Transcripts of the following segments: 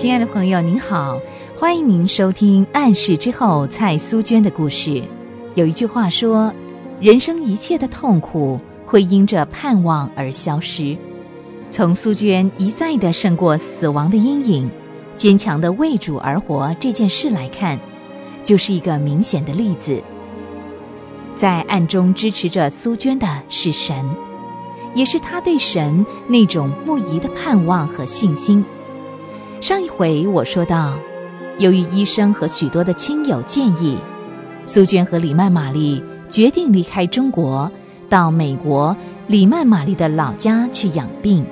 亲爱的朋友，您好，欢迎您收听《暗示之后》蔡苏娟的故事。有一句话说：“人生一切的痛苦会因着盼望而消失。”从苏娟一再的胜过死亡的阴影，坚强的为主而活这件事来看，就是一个明显的例子。在暗中支持着苏娟的是神，也是他对神那种不移的盼望和信心。上一回我说到，由于医生和许多的亲友建议，苏娟和李曼玛丽决定离开中国，到美国李曼玛丽的老家去养病。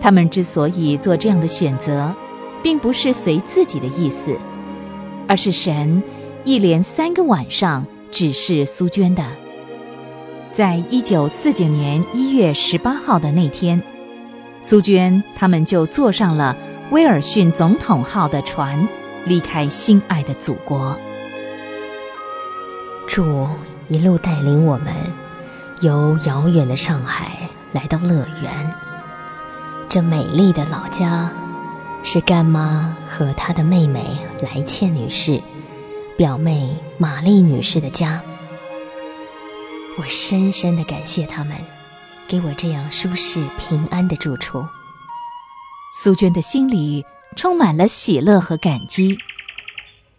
他们之所以做这样的选择，并不是随自己的意思，而是神一连三个晚上指示苏娟的。在一九四九年一月十八号的那天，苏娟他们就坐上了。威尔逊总统号的船离开心爱的祖国，主一路带领我们由遥远的上海来到乐园。这美丽的老家是干妈和她的妹妹来倩女士、表妹玛丽女士的家。我深深的感谢他们，给我这样舒适平安的住处。苏娟的心里充满了喜乐和感激。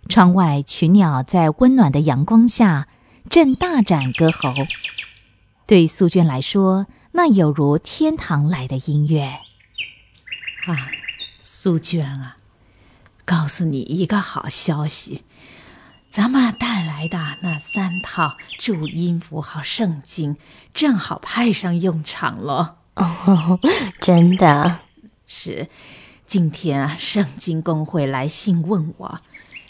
窗外群鸟在温暖的阳光下正大展歌喉，对苏娟来说，那有如天堂来的音乐。啊，苏娟啊，告诉你一个好消息，咱们带来的那三套注音符号圣经正好派上用场了。哦，真的。是，今天啊，圣经公会来信问我，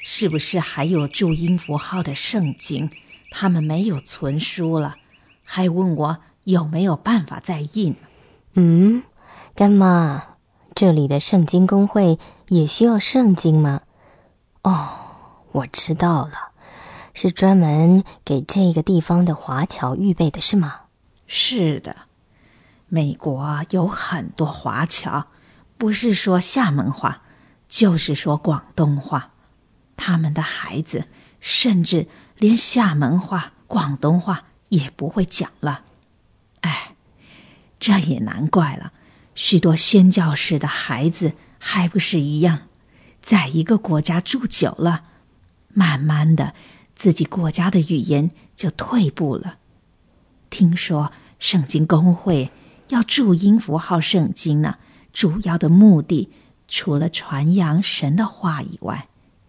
是不是还有注音符号的圣经？他们没有存书了，还问我有没有办法再印。嗯，干妈，这里的圣经公会也需要圣经吗？哦，我知道了，是专门给这个地方的华侨预备的，是吗？是的，美国有很多华侨。不是说厦门话，就是说广东话。他们的孩子甚至连厦门话、广东话也不会讲了。哎，这也难怪了。许多宣教士的孩子还不是一样，在一个国家住久了，慢慢的自己国家的语言就退步了。听说圣经公会要注音符号圣经呢。主要的目的，除了传扬神的话以外，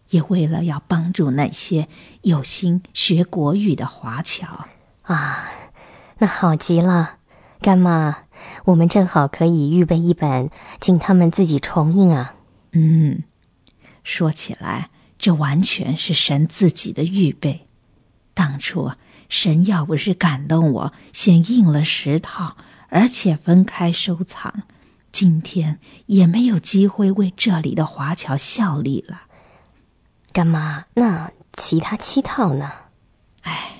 也为了要帮助那些有心学国语的华侨啊。那好极了，干妈，我们正好可以预备一本，请他们自己重印啊。嗯，说起来，这完全是神自己的预备。当初神要不是感动我，先印了十套，而且分开收藏。今天也没有机会为这里的华侨效力了，干妈。那其他七套呢？哎，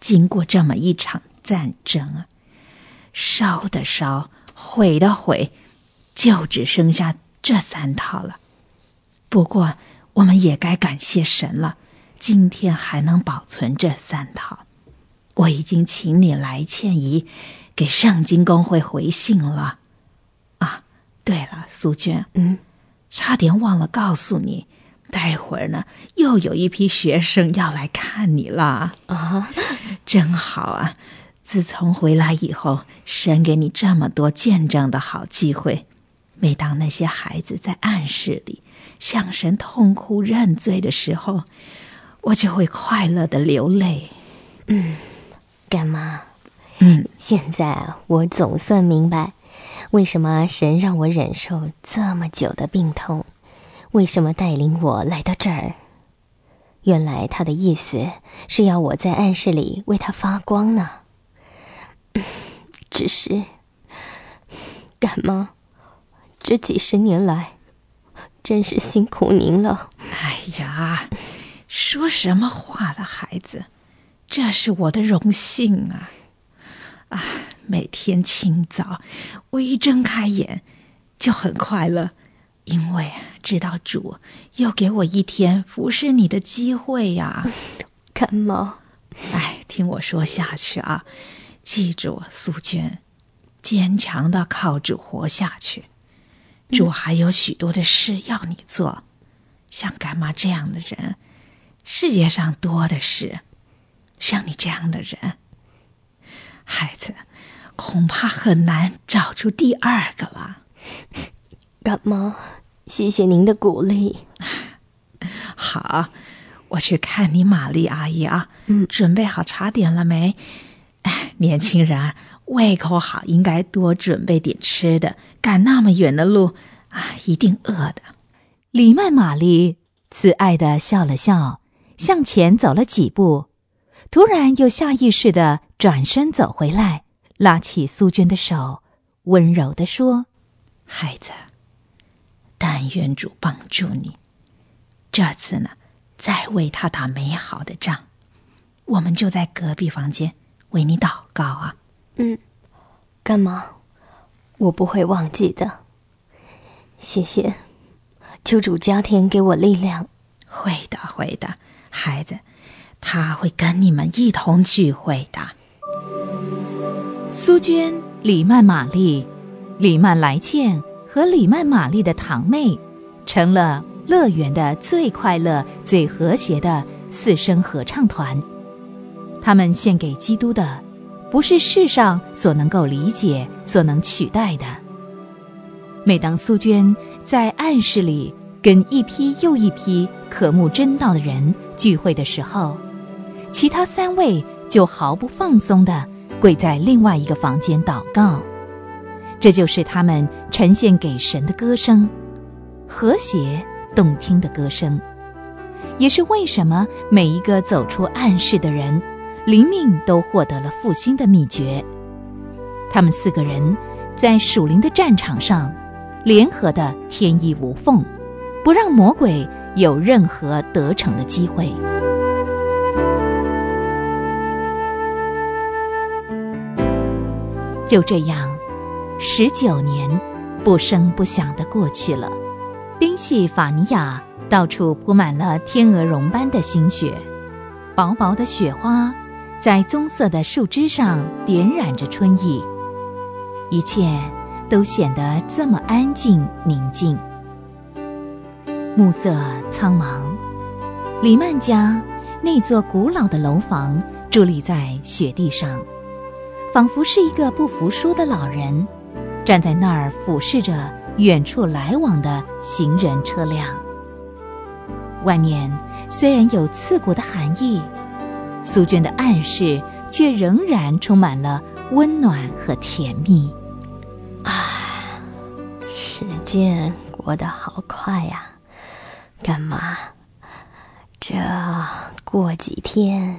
经过这么一场战争啊，烧的烧，毁的毁，就只剩下这三套了。不过，我们也该感谢神了，今天还能保存这三套。我已经请你来倩怡给圣经公会回信了。对了，苏娟，嗯，差点忘了告诉你，待会儿呢，又有一批学生要来看你了啊，真好啊！自从回来以后，神给你这么多见证的好机会，每当那些孩子在暗室里向神痛哭认罪的时候，我就会快乐的流泪。嗯，干妈，嗯，现在我总算明白。为什么神让我忍受这么久的病痛？为什么带领我来到这儿？原来他的意思是要我在暗室里为他发光呢。只是，干妈，这几十年来，真是辛苦您了。哎呀，说什么话的孩子，这是我的荣幸啊！啊。每天清早，我一睁开眼，就很快乐，因为知道主又给我一天服侍你的机会呀。干妈，哎，听我说下去啊！记住，苏娟，坚强的靠主活下去。主还有许多的事要你做，像干妈这样的人，世界上多的是。像你这样的人，孩子，恐怕很难找出第二个了。干妈，谢谢您的鼓励。好，我去看你玛丽阿姨啊。嗯，准备好茶点了没？哎，年轻人，胃口好，应该多准备点吃的。赶那么远的路啊，一定饿的。李曼玛丽慈爱的笑了笑，向前走了几步。突然，又下意识的转身走回来，拉起苏娟的手，温柔地说：“孩子，但愿主帮助你。这次呢，再为他打美好的仗。我们就在隔壁房间为你祷告啊。”“嗯，干嘛？我不会忘记的。谢谢，求主加添给我力量。”“会的，会的，孩子。”他会跟你们一同聚会的。苏娟、李曼玛丽、李曼来倩和李曼玛丽的堂妹，成了乐园的最快乐、最和谐的四声合唱团。他们献给基督的，不是世上所能够理解、所能取代的。每当苏娟在暗室里跟一批又一批渴慕真道的人聚会的时候，其他三位就毫不放松地跪在另外一个房间祷告，这就是他们呈现给神的歌声，和谐动听的歌声，也是为什么每一个走出暗室的人，灵命都获得了复兴的秘诀。他们四个人在属灵的战场上，联合的天衣无缝，不让魔鬼有任何得逞的机会。就这样，十九年不声不响的过去了。宾夕法尼亚到处铺满了天鹅绒般的新雪，薄薄的雪花在棕色的树枝上点染着春意。一切都显得这么安静宁静。暮色苍茫，李曼家那座古老的楼房伫立在雪地上。仿佛是一个不服输的老人，站在那儿俯视着远处来往的行人车辆。外面虽然有刺骨的寒意，苏娟的暗示却仍然充满了温暖和甜蜜。啊，时间过得好快呀！干嘛？这过几天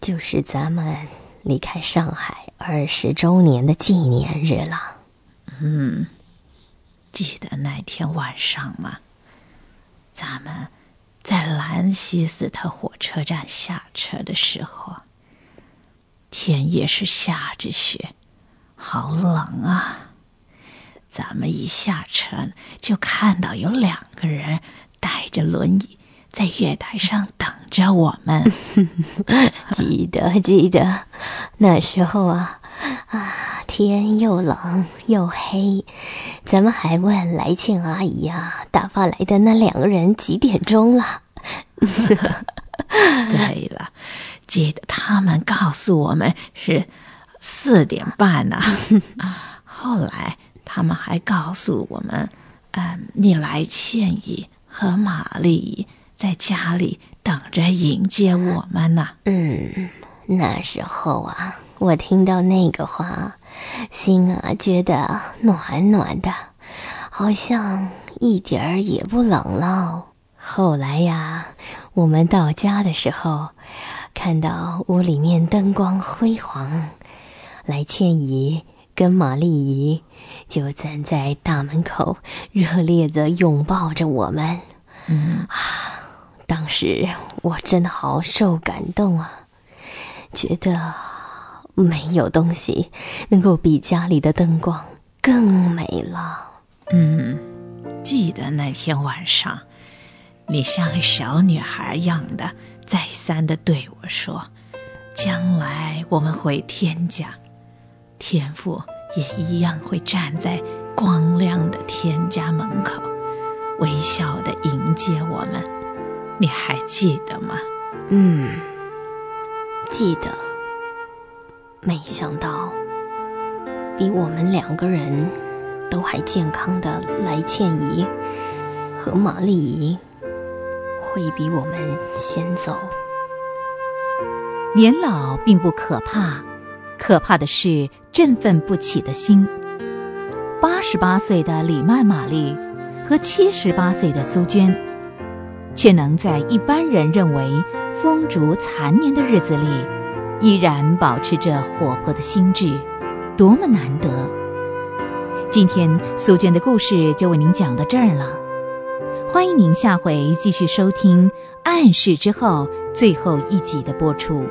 就是咱们。离开上海二十周年的纪念日了。嗯，记得那天晚上吗？咱们在兰西斯特火车站下车的时候，天也是下着雪，好冷啊！咱们一下车就看到有两个人带着轮椅。在月台上等着我们，记得记得，那时候啊啊，天又冷又黑，咱们还问来庆阿姨啊，打发来的那两个人几点钟了？对了，记得他们告诉我们是四点半呢。后来他们还告诉我们，嗯，你来倩姨和玛丽。在家里等着迎接我们呢。嗯，那时候啊，我听到那个话，心啊觉得暖暖的，好像一点儿也不冷了。后来呀，我们到家的时候，看到屋里面灯光辉煌，来倩姨跟玛丽姨就站在大门口，热烈的拥抱着我们。嗯啊。当时我真的好受感动啊，觉得没有东西能够比家里的灯光更美了。嗯，记得那天晚上，你像个小女孩一样的，再三的对我说：“将来我们回天家，天父也一样会站在光亮的天家门口，微笑的迎接我们。你还记得吗？”嗯，记得。没想到，比我们两个人都还健康的来倩怡和玛丽姨，会比我们先走。年老并不可怕，可怕的是振奋不起的心。八十八岁的李曼玛丽和七十八岁的苏娟，却能在一般人认为风烛残年的日子里。依然保持着活泼的心智，多么难得！今天苏娟的故事就为您讲到这儿了，欢迎您下回继续收听《暗示之后》最后一集的播出。